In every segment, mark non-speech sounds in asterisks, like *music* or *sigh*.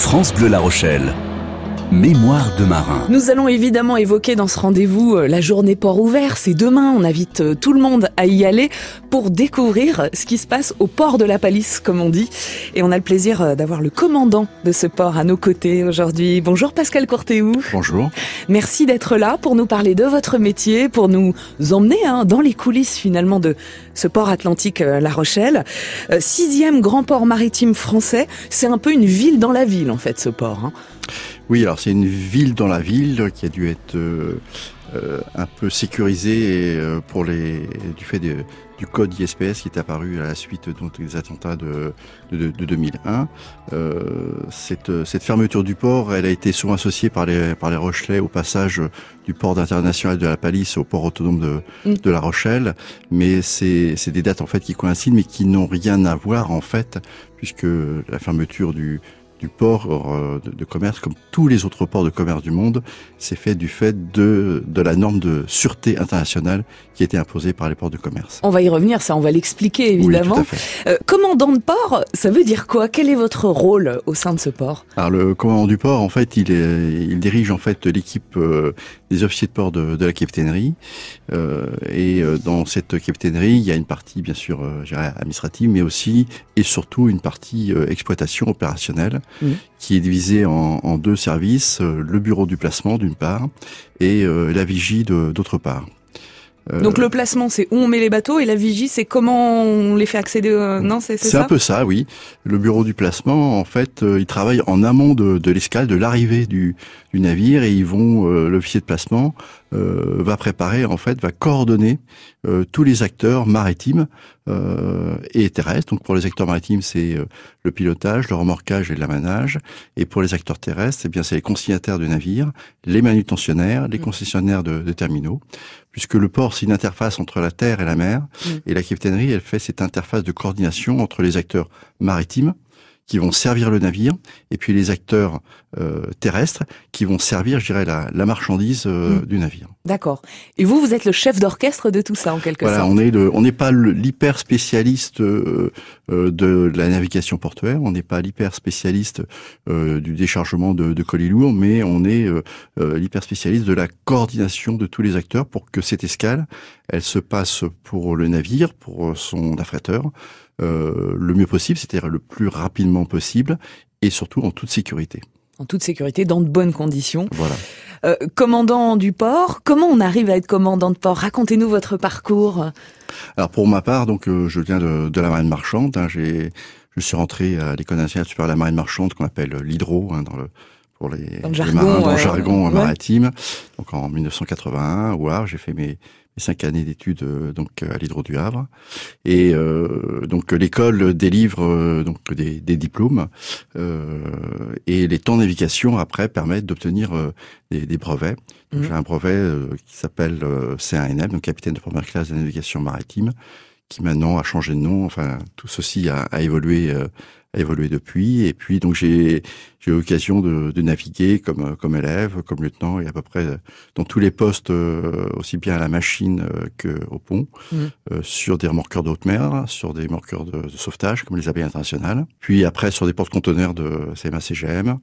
France Bleu La Rochelle. Mémoire de marin. Nous allons évidemment évoquer dans ce rendez-vous euh, la journée port ouvert. C'est demain. On invite euh, tout le monde à y aller pour découvrir ce qui se passe au port de la Palisse, comme on dit. Et on a le plaisir euh, d'avoir le commandant de ce port à nos côtés aujourd'hui. Bonjour Pascal Courtéou. Bonjour. Merci d'être là pour nous parler de votre métier, pour nous emmener hein, dans les coulisses finalement de ce port atlantique La Rochelle. sixième grand port maritime français. C'est un peu une ville dans la ville en fait ce port. Oui, alors c'est une ville dans la ville qui a dû être euh, euh, un peu sécurisée euh, pour les du fait du code ISPS qui est apparu à la suite des attentats de, de, 2001. cette, cette, fermeture du port, elle a été souvent associée par les, par les Rochelais au passage du port international de la Palisse au port autonome de, mm. de La Rochelle. Mais c'est des dates en fait qui coïncident, mais qui n'ont rien à voir en fait, puisque la fermeture du du port euh, de, commerce, comme tous les autres ports de commerce du monde, c'est fait du fait de, de la norme de sûreté internationale qui a été imposée par les ports de commerce. On va y revenir, ça, on va l'expliquer évidemment. Oui, tout à fait. Euh, commandant de port, ça veut dire quoi? Quel est votre rôle au sein de ce port? Alors le commandant du port, en fait, il, est, il dirige en fait l'équipe euh, des officiers de port de, de la capitainerie. Euh, et euh, dans cette capitainerie, il y a une partie bien sûr, euh, administrative, mais aussi et surtout une partie exploitation opérationnelle qui est divisée en, deux services, euh, le bureau du placement d'une part et euh, la vigie d'autre part. Euh, Donc le placement, c'est où on met les bateaux et la vigie, c'est comment on les fait accéder. Non, c'est ça. C'est un peu ça, oui. Le bureau du placement, en fait, il travaille en amont de, de l'escale, de l'arrivée du, du, navire, et ils vont. L'officier de placement va préparer, en fait, va coordonner tous les acteurs maritimes euh, et terrestres. Donc pour les acteurs maritimes, c'est euh, le pilotage, le remorquage et l'amanage. Et pour les acteurs terrestres, eh bien c'est les consignataires de navires, les manutentionnaires, les mmh. concessionnaires de, de terminaux. Puisque le port, c'est une interface entre la terre et la mer. Mmh. Et la capitainerie, elle fait cette interface de coordination entre les acteurs maritimes, qui vont servir le navire, et puis les acteurs euh, terrestres qui vont servir, je dirais, la, la marchandise euh, mm. du navire. D'accord. Et vous, vous êtes le chef d'orchestre de tout ça, en quelque voilà, sorte. on est le, on n'est pas l'hyper spécialiste euh, de la navigation portuaire, on n'est pas l'hyper spécialiste du déchargement de, de colis lourds, mais on est l'hyper spécialiste de la coordination de tous les acteurs pour que cette escale, elle se passe pour le navire, pour son affréteur, euh, le mieux possible, c'est-à-dire le plus rapidement possible et surtout en toute sécurité. En toute sécurité, dans de bonnes conditions. Voilà. Euh, commandant du port, comment on arrive à être commandant de port? Racontez-nous votre parcours. Alors pour ma part, donc euh, je viens de, la marine marchande. Hein, j'ai, je suis rentré à l'école nationale supérieure de la marine marchande qu'on appelle l'hydro hein, dans le pour les, jargon, marins dans le jargon maritime. Donc en 1981, wow, j'ai fait mes cinq années d'études euh, donc à l'Hydro du Havre. Et euh, donc l'école délivre euh, donc des, des diplômes et les temps de navigation après permettent d'obtenir des, des, brevets. Mmh. J'ai un brevet qui s'appelle C1NM, donc capitaine de première classe de navigation maritime, qui maintenant a changé de nom. Enfin, tout ceci a, a évolué a évolué depuis. Et puis donc j'ai j'ai eu l'occasion de, de, naviguer comme comme élève, comme lieutenant et à peu près dans tous les postes, euh, aussi bien à la machine euh, que au pont, mmh. euh, sur des remorqueurs de haute mer, sur des remorqueurs de, de, sauvetage comme les abeilles internationales. Puis après sur des porte-conteneurs de CMA-CGM,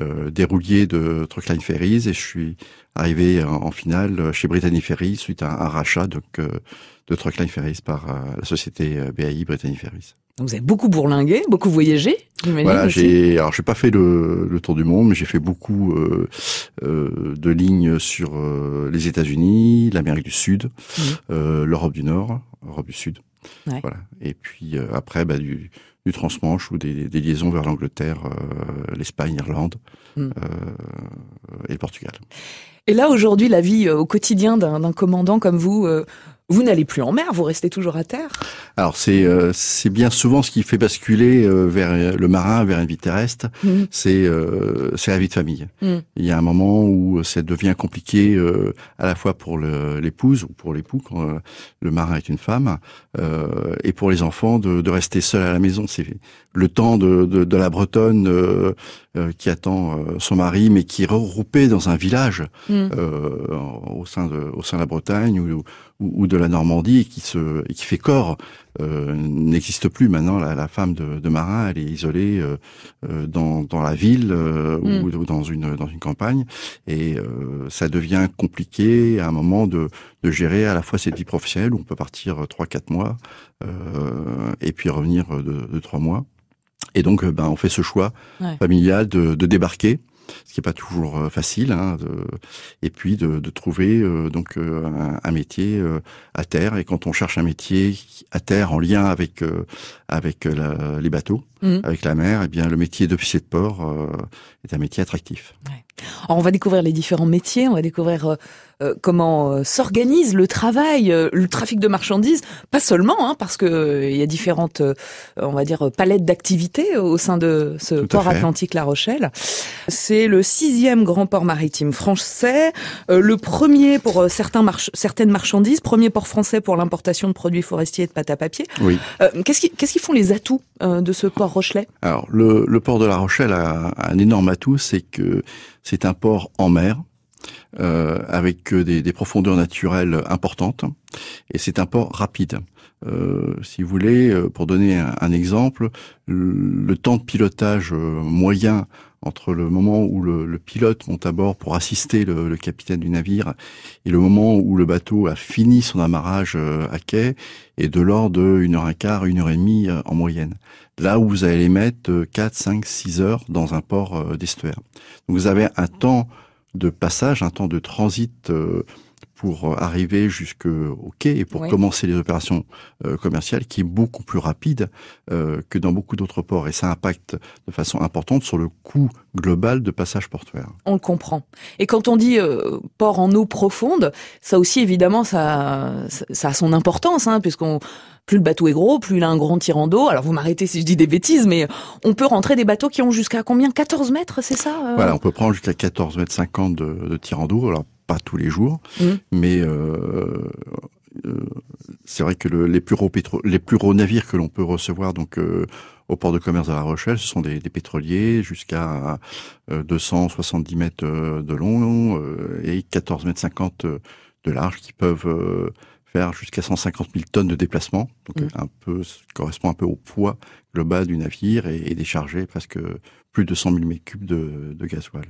euh, des rouliers de Truckline Ferries et je suis arrivé en, finale chez Brittany Ferries suite à un, rachat donc, de Truckline Ferries par la société BAI Brittany Ferries. Donc vous avez beaucoup bourlingué, beaucoup voyagé, Voilà, j'ai alors j'ai pas fait le, le, tour du monde, mais j'ai fait beaucoup euh, euh, de lignes sur euh, les États-Unis, l'Amérique du Sud, mmh. euh, l'Europe du Nord, l'Europe du Sud. Ouais. Voilà. Et puis euh, après, bah, du, du transmanche ou des, des liaisons vers l'Angleterre, euh, l'Espagne, l'Irlande mmh. et le Portugal. Et là, aujourd'hui, la vie au quotidien d'un commandant comme vous, vous n'allez plus en mer, vous restez toujours à terre Alors c'est euh, c'est bien souvent ce qui fait basculer euh, vers le marin, vers une vie terrestre, mmh. c'est euh, c'est la vie de famille. Mmh. Il y a un moment où ça devient compliqué euh, à la fois pour l'épouse ou pour l'époux quand euh, le marin est une femme et pour les enfants de, de rester seul à la maison. C'est le temps de, de, de la Bretonne qui attend son mari, mais qui est regroupé dans un village mmh. au sein de au sein de la Bretagne où ou, de la Normandie et qui se et qui fait corps euh, n'existe plus maintenant. La, la femme de, de, marin, elle est isolée euh, euh dans, dans la ville euh, ou, mm. ou, dans une dans une campagne et ça devient compliqué à un moment de, de gérer à la fois cette vie professionnelle où on peut partir trois quatre mois et puis revenir de, de trois mois. Et donc, ben, on fait ce choix familial de, de débarquer ce qui n'est pas toujours euh, facile, hein, de, et puis de, de trouver euh, donc euh, un, un métier à terre. Et quand on cherche un métier à terre en lien avec avec la, les bateaux, mmh. avec la mer, eh bien le métier d'officier de port est un métier attractif. Ouais. Alors on va découvrir les différents métiers, on va découvrir euh, euh comment euh, s'organise le travail, euh, le trafic de marchandises, pas seulement, hein, parce que il y a différentes, on va dire, palettes d'activités au sein de ce port atlantique La Rochelle. C'est le sixième grand port maritime français, le premier pour certains certaines marchandises, premier port français pour l'importation de produits forestiers et de pâte à papier. Oui. qu'est-ce qui, qu'est-ce qui font les atouts de ce port Alors le, le port de La Rochelle a un énorme atout, c'est que c'est un port en mer. Euh, avec des, des, profondeurs naturelles importantes et c'est un port rapide. Euh, si vous voulez, euh, pour donner un, exemple, le, temps de pilotage euh, moyen entre le moment où le, le, pilote monte à bord pour assister le, le, capitaine du navire et le moment où le bateau a fini son amarrage à quai est de l'ordre de 1 heure un quart, une heure et demie en moyenne. Là où vous allez mettre 4, 5, 6 heures dans un port d'estuaire. Donc vous avez un temps de passage, un temps de transit pour euh, arriver jusqu'au quai et pour commencer les opérations euh, commerciales qui est beaucoup plus rapide euh, que dans beaucoup d'autres ports et ça impacte de façon importante sur le coût global de passage portuaire. On le comprend. Et quand on dit port en eau profonde, ça aussi évidemment ça, ça a son importance hein, puisqu'on plus le bateau est gros, plus il a un grand tirant d'eau. Alors vous m'arrêtez si je dis des bêtises, mais on peut rentrer des bateaux qui ont jusqu'à combien? 14 mètres, c'est ça Voilà, on peut prendre jusqu'à 14 mètres 50 de, de tirant d'eau. Alors pas tous les jours, mmh. mais euh, euh, c'est vrai que le, les plus gros pétro les plus gros navires que l'on peut recevoir donc euh, au port de commerce de La Rochelle, ce sont des, des pétroliers jusqu'à 270 mètres de long et 14 mètres 50 de large qui peuvent faire jusqu'à 150 000 tonnes de déplacement, donc mmh. un peu correspond un peu au poids global du navire et, et décharger presque plus de 100 000 mètres cubes de, de gasoil.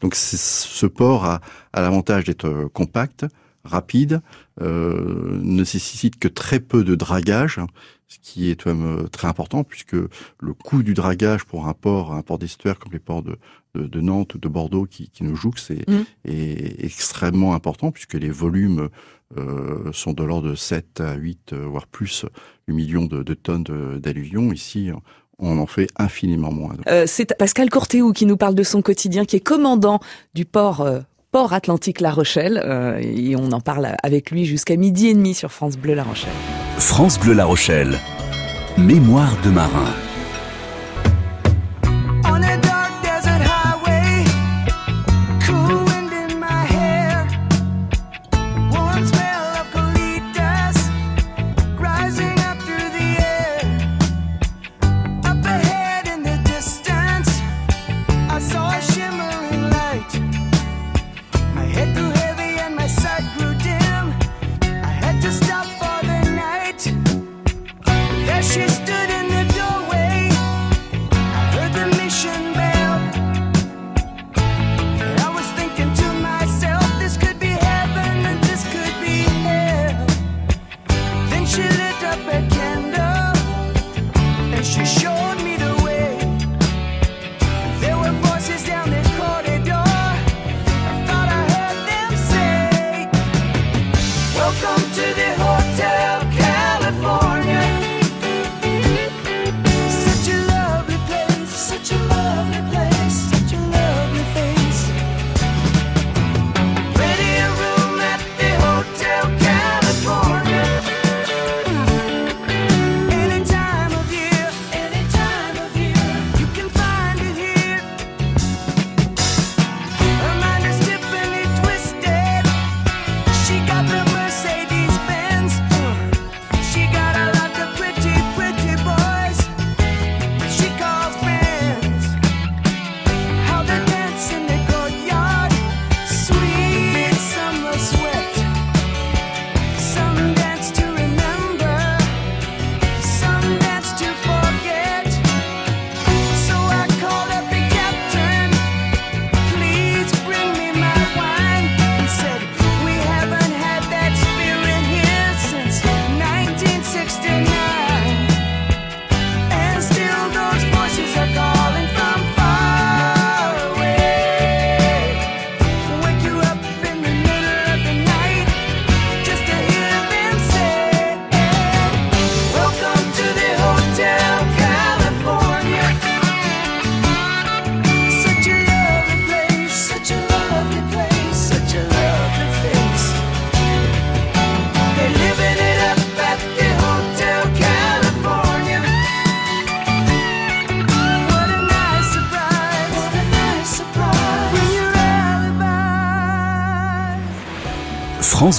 Donc ce port a, a l'avantage d'être euh, compact, rapide, euh, ne nécessite que très peu de dragage, ce qui est quand même euh, très important puisque le coût du dragage pour un port, un port d'estuaire comme les ports de, de, de, Nantes ou de Bordeaux qui, qui nous jouent, c'est mmh. est extrêmement important puisque les volumes euh, sont de l'ordre de 7 à 8, euh, voire plus, millions de, de tonnes d'alluvions. Ici, on en fait infiniment moins. Euh, c'est Pascal Cortéou qui nous parle de son quotidien, qui est commandant du port euh, port Atlantique La Rochelle, euh, et on en parle avec lui jusqu'à midi et demi sur France Bleu La Rochelle. France Bleu La Rochelle, mémoire de marin.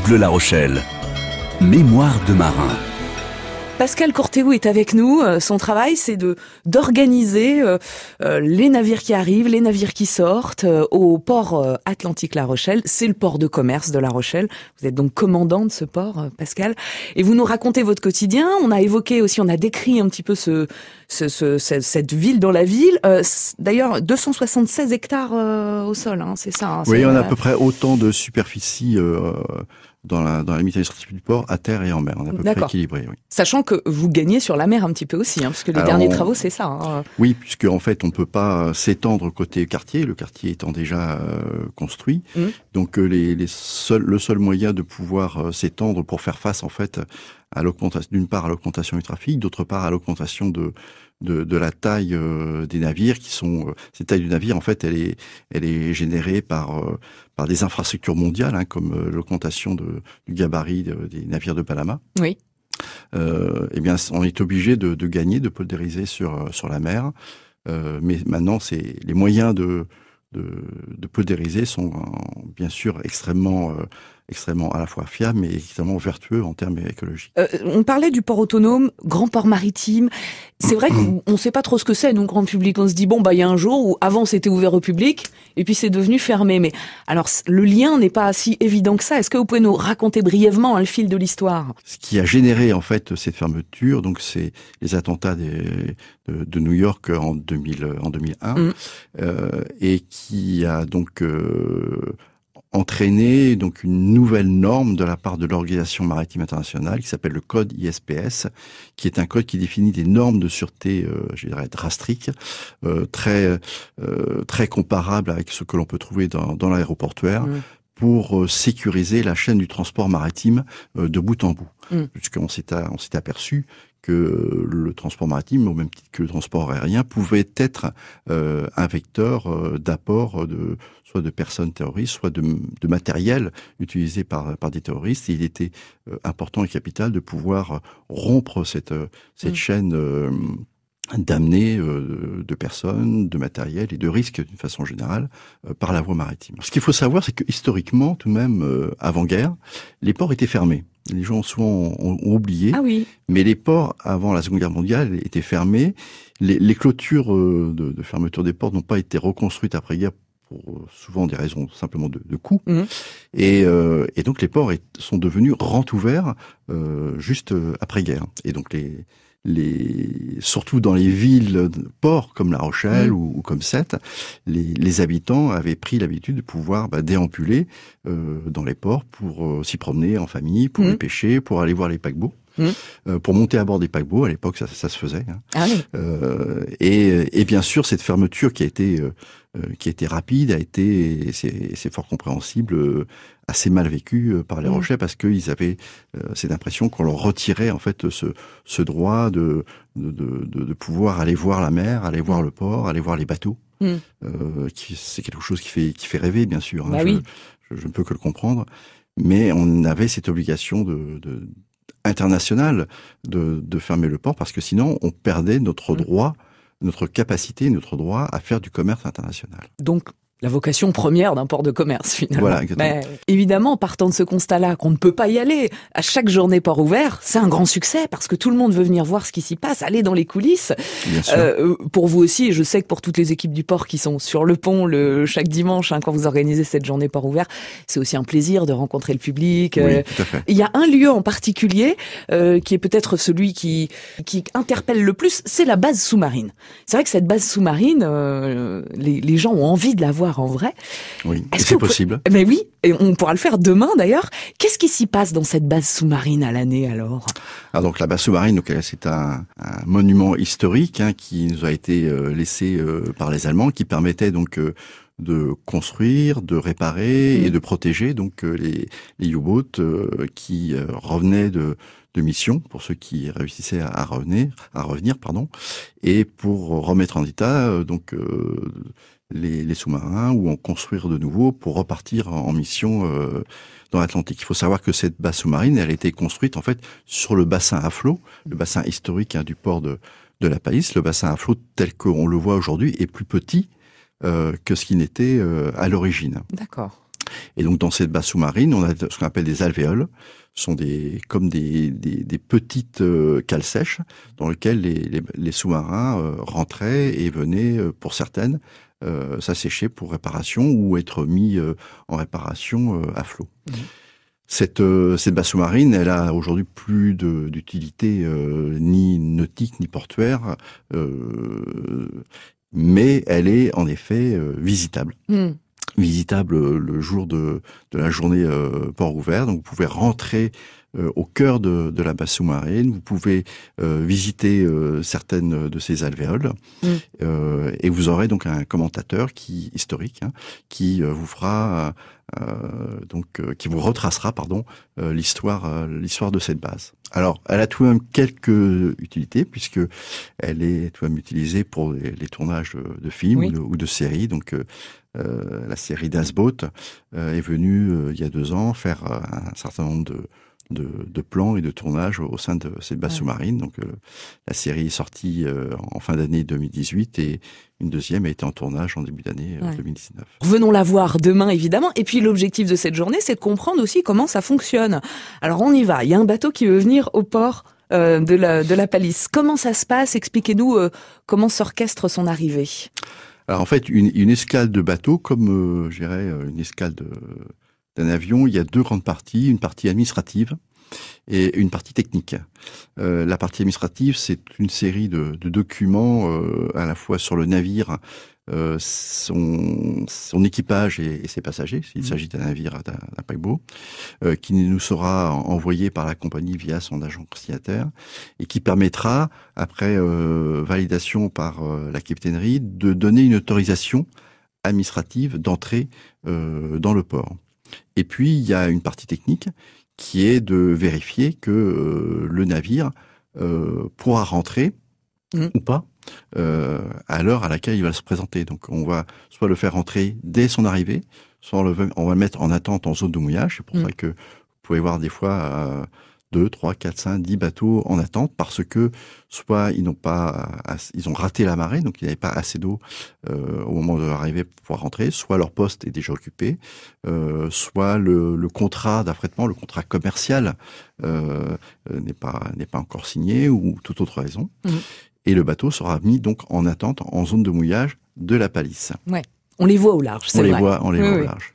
Bleu La Rochelle. Mémoire de marin. Pascal Cortéou est avec nous. Euh, son travail, c'est de d'organiser euh, euh, les navires qui arrivent, les navires qui sortent au port Atlantique La Rochelle. C'est le port de commerce de La Rochelle. Vous êtes donc commandant de ce port, Pascal, et vous nous racontez votre quotidien. On a évoqué aussi, on a décrit un petit peu ce, ce, cette ville dans la ville. D'ailleurs, 276 hectares au sol, hein, c'est ça. Hein, oui, on a à peu près autant de superficie dans la, dans la limite du port, à terre et en mer. On est à peu près équilibré. Oui. Sachant que vous gagnez sur la mer un petit peu aussi, hein, parce que les derniers travaux, c'est ça. Hein. Oui, puisque en fait, on peut pas s'étendre côté quartier, le quartier étant déjà euh, construit. Mmh. Donc, euh, les, les seuls, le seul moyen de pouvoir euh, s'étendre pour faire face, en fait, à l'augmentation, d'une part à l'augmentation du trafic, d'autre part à l'augmentation de de, de, la taille des navires qui sont cette taille du navire en fait elle est elle est générée par par des infrastructures mondiales, hein, comme euh, l'augmentation du gabarit des navires de Panama. Oui. Euh, eh bien, on est obligé de, de, gagner, de poldériser sur euh, sur la mer. Euh, mais maintenant, c'est les moyens de de, de poldériser sont bien sûr extrêmement euh, extrêmement à la fois fiable mais extrêmement vertueux en termes écologiques. Euh, on parlait du port autonome, grand port maritime. C'est vrai qu'on *clears throat* ne sait pas trop ce que c'est, nous, grand public. On se dit, bon, bah, il y a un jour où avant c'était ouvert au public, et puis c'est devenu fermé. Mais alors, le lien n'est pas si évident que ça. Est-ce que vous pouvez nous raconter brièvement hein, le fil de l'histoire? Ce qui a généré, en fait, cette fermeture, donc, c'est les attentats des, de, de, New York en, 2000, en 2001, mm. euh, et qui a donc... Euh, entraîner donc une nouvelle norme de la part de l'Organisation maritime internationale qui s'appelle le code ISPS, qui est un code qui définit des normes de sûreté, euh, je dirais, drastiques, euh, très euh, très comparables avec ce que l'on peut trouver dans, dans l'aéroportuaire. Mmh. pour euh, sécuriser la chaîne du transport maritime euh, de bout en bout. Mmh. Puisqu'on s'est on s'est aperçu que le transport maritime, au même titre que le transport aérien, pouvait être euh, un vecteur euh, d'apport de soit de personnes terroristes, soit de, de matériel utilisé par, par des terroristes. Et il était euh, important et capital de pouvoir rompre cette, cette mmh. chaîne d'amener euh, de personnes, de matériel et de risques d'une façon générale euh, par la voie maritime. Ce qu'il faut savoir, c'est que historiquement, tout de même, euh, avant-guerre, les ports étaient fermés. Les gens souvent ont, oublié, ah oui. mais les ports avant la Seconde Guerre mondiale étaient fermés. Les, les clôtures de, de, fermeture des ports n'ont pas été reconstruites après-guerre pour souvent des raisons simplement de, de coût. Mmh. Et, et, donc les ports sont devenus rent ouverts juste après-guerre. Et donc les les, surtout dans les villes ports comme La Rochelle ou, ou, comme Sète, les, les, habitants avaient pris l'habitude de pouvoir bah, déambuler euh, dans les ports pour euh, s'y promener en famille, pour mmh. pêcher, pour aller voir les paquebots. Mmh. Euh, pour monter à bord des paquebots, à l'époque, ça, ça, se faisait. Hein. Ah oui. Euh, et, et, bien sûr, cette fermeture qui a été euh, qui a été rapide a été, c'est fort compréhensible, assez mal vécu par les mmh. Rochers parce qu'ils avaient euh, cette impression qu'on leur retirait en fait ce, ce droit de de, de, de, pouvoir aller voir la mer, aller voir le port, aller voir les bateaux. Mmh. Euh, c'est quelque chose qui fait qui fait rêver bien sûr. Hein, bah oui. je, je, ne peux que le comprendre, mais on avait cette obligation de, de internationale de, de fermer le port parce que sinon on perdait notre mmh. droit notre capacité, notre droit à faire du commerce international. Donc la vocation première d'un port de commerce finalement. Voilà, Mais évidemment, partant de ce constat-là, qu'on ne peut pas y aller à chaque journée port ouvert, c'est un grand succès parce que tout le monde veut venir voir ce qui s'y passe, aller dans les coulisses. Bien sûr. Euh, pour vous aussi, et je sais que pour toutes les équipes du port qui sont sur le pont le chaque dimanche hein, quand vous organisez cette journée port ouvert, c'est aussi un plaisir de rencontrer le public. Oui, euh, tout à fait. Il y a un lieu en particulier euh, qui est peut-être celui qui qui interpelle le plus, c'est la base sous-marine. C'est vrai que cette base sous-marine, euh, les, les gens ont envie de la voir en vrai. Oui, c'est possible. Mais oui, et on pourra le faire demain d'ailleurs. Qu'est-ce qui s'y passe dans cette base sous-marine à l'année alors? Alors donc la base sous-marine, c'est un, un, monument historique hein, qui nous a été euh, laissé euh, par les Allemands, qui permettait donc euh, de construire, de réparer mmh. et de protéger donc les, les U-boats qui revenaient de, de mission pour ceux qui réussissaient à, revenir, à revenir pardon, et pour remettre en état donc les, les sous-marins ou en construire de nouveaux pour repartir en mission euh, dans l'Atlantique. Il faut savoir que cette base sous-marine, elle a été construite en fait sur le bassin à flot, le bassin historique hein, du port de, de la Palisse. Le bassin à flot tel qu'on le voit aujourd'hui est plus petit euh, que ce qu'il n'était euh, à l'origine. D'accord. Et donc dans cette base sous-marine, on a ce qu'on appelle des alvéoles, ce sont des comme des, des, des petites euh, cales sèches dans lesquelles les, les, les sous-marins euh, rentraient et venaient, euh, pour certaines, s'assécher pour réparation ou être mis en réparation à flot. Mmh. Cette, cette base sous-marine, elle a aujourd'hui plus d'utilité ni nautique ni portuaire, mais elle est en effet visitable. Mmh visitable le jour de, de la journée euh, port ouvert. Donc vous pouvez rentrer euh, au cœur de, de, la base sous-marine, vous pouvez euh, visiter certaines de ces alvéoles mm. et vous aurez donc un commentateur qui historique hein, qui vous fera donc qui vous retracera pardon l'histoire l'histoire de cette base. Alors, elle a tout de même quelques utilités puisque elle est tout de même utilisée pour les, tournages de, films ou, de, ou, de, séries. Donc, euh, la série d'Asboat euh, est venue euh, il y a deux ans faire un certain nombre de, de, de, plans et de tournages au sein de cette base sous-marine. Donc la série est sortie en fin d'année 2018 et une deuxième a été en tournage en début d'année 2019. Venons la voir demain évidemment. Et puis l'objectif de cette journée, c'est de comprendre aussi comment ça fonctionne. Alors on y va. Il y a un bateau qui veut venir au port de, la, de la Palisse. Comment ça se passe? Expliquez-nous comment s'orchestre son arrivée. Alors en fait, une, une escale de bateau, comme euh, je dirais euh, une escale d'un avion, il y a deux grandes parties, une partie administrative et une partie technique. Euh, la partie administrative, c'est une série de, de documents euh, à la fois sur le navire euh, son, son, équipage et, ses passagers, s'il mmh. s'agit d'un navire, d'un paquebot, qui nous sera envoyé par la compagnie via son agent signataire et qui permettra, après validation par la capitainerie, de donner une autorisation administrative d'entrée dans le port. Et puis, il y a une partie technique qui est de vérifier que le navire pourra rentrer mmh. ou pas euh, à l'heure à laquelle il va se présenter. Donc on va soit le faire rentrer dès son arrivée, soit on, le, on va le mettre en attente en zone de mouillage. C'est pour mm. ça que vous pouvez voir des fois euh, 2, 3, 4, 5, 10 bateaux en attente parce que soit ils n'ont pas, ils ont raté la marée, donc il n'y avait pas assez d'eau euh, au moment de l'arrivée pour pouvoir rentrer, soit leur poste est déjà occupé, euh, soit le, le contrat d'affrètement, le contrat commercial euh, n'est pas n'est pas encore signé ou toute autre raison. Mm et le bateau sera mis donc en attente en zone de mouillage de la palisse. Ouais. On les voit au large, c'est vrai. Les voit, on les voit au large.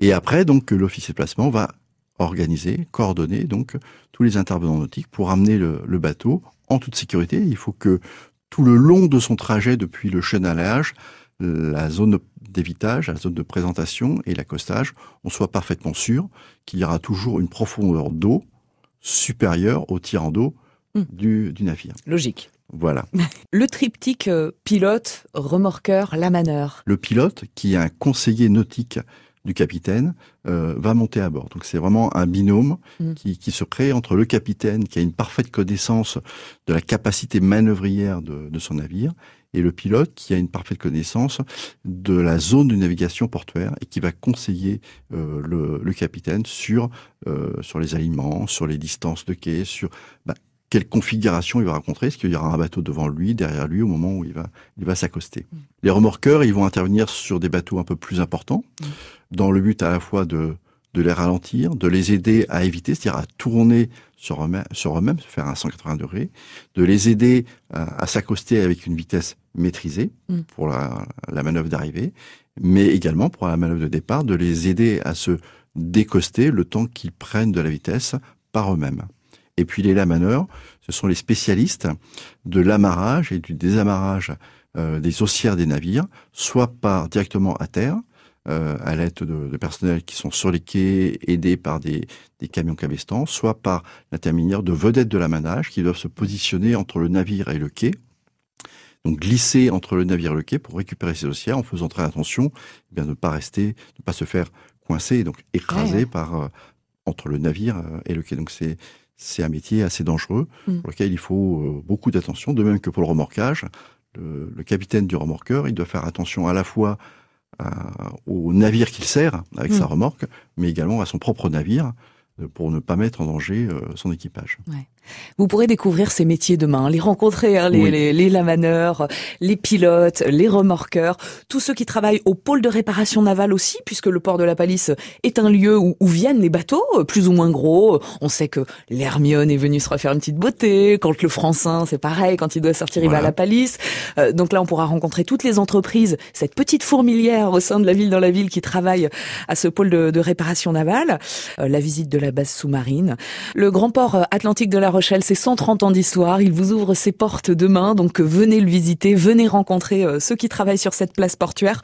Et après, donc, l'officier de placement va organiser, coordonner donc tous les intervenants nautiques pour amener le, le, bateau en toute sécurité. Il faut que tout le long de son trajet depuis le chenalage, la zone d'évitage, la zone de présentation et l'accostage, on soit parfaitement sûr qu'il y aura toujours une profondeur d'eau supérieure au tirant d'eau mmh. du, du navire. Logique. Voilà. *laughs* Le triptyque euh, pilote, remorqueur, lamaneur. Le pilote, qui est un conseiller nautique du capitaine, euh, va monter à bord. Donc c'est vraiment un binôme mm. qui, qui, se crée entre le capitaine, qui a une parfaite connaissance de la capacité manœuvrière de, de, son navire, et le pilote, qui a une parfaite connaissance de la zone de navigation portuaire et qui va conseiller euh, le, le, capitaine sur euh, sur les aliments, sur les distances de quai, sur bah, quelle configuration il va rencontrer, est-ce qu'il y aura un bateau devant lui, derrière lui, au moment où il va, il va s'accoster? Mm. Les remorqueurs, ils vont intervenir sur des bateaux un peu plus importants, mm. Dans le but à la fois de, de les ralentir, de les aider à éviter, c'est-à-dire à tourner sur eux-mêmes, sur eux faire un 180 degrés, de les aider à, s'accoster avec une vitesse maîtrisée mm. pour la, la manœuvre d'arrivée, mais également pour la manœuvre de départ, de les aider à se décoster le temps qu'ils prennent de la vitesse par eux-mêmes. Et puis les lamaneurs, ce sont les spécialistes de l'amarrage et du désamarrage euh, des haussières des navires, soit par directement à terre, euh, à l'aide de, de, personnels qui sont sur les quais, aidés par des, des camions cabestants, soit par l'intermédiaire de vedettes de l'amanage qui doivent se positionner entre le navire et le quai, donc glisser entre le navire et le quai pour récupérer ces haussières en faisant très attention eh bien, de ne pas rester, de ne pas se faire coincer, donc écraser par euh, entre le navire et le quai. Donc c'est c'est un métier assez dangereux mm. pour lequel il faut euh, beaucoup d'attention, de même que pour le remorquage. Le, capitaine du remorqueur, il doit faire attention à la fois au navire qu'il sert avec mm. sa remorque, mais également à son propre navire euh, pour ne pas mettre en danger euh, son équipage. Vous pourrez découvrir ces métiers demain, les rencontrer, hein, les, les, les, lamaneurs, les pilotes, les remorqueurs, tous ceux qui travaillent au pôle de réparation navale aussi, puisque le port de la Palisse est un lieu où, où viennent les bateaux, plus ou moins gros. On sait que l'Hermione est venu se refaire une petite beauté, quand le Francin, c'est pareil, quand il doit sortir, il va à la Palisse. Euh, donc là, on pourra rencontrer toutes les entreprises, cette petite fourmilière au sein de la ville dans la ville qui travaille à ce pôle de, de réparation navale, euh, la visite de la base sous-marine, le grand port atlantique de la Rochelle, c'est 130 ans d'histoire. Il vous ouvre ses portes demain, donc venez le visiter, venez rencontrer euh, ceux qui travaillent sur cette place portuaire,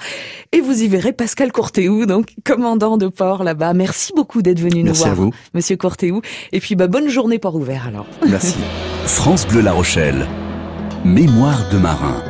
et vous y verrez Pascal Courtéou, donc commandant de port là-bas. Merci beaucoup d'être venu nous voir, Monsieur Courtéou. Et puis bah bonne journée port ouvert alors. Merci. *laughs* France Bleu La Rochelle, mémoire de marin.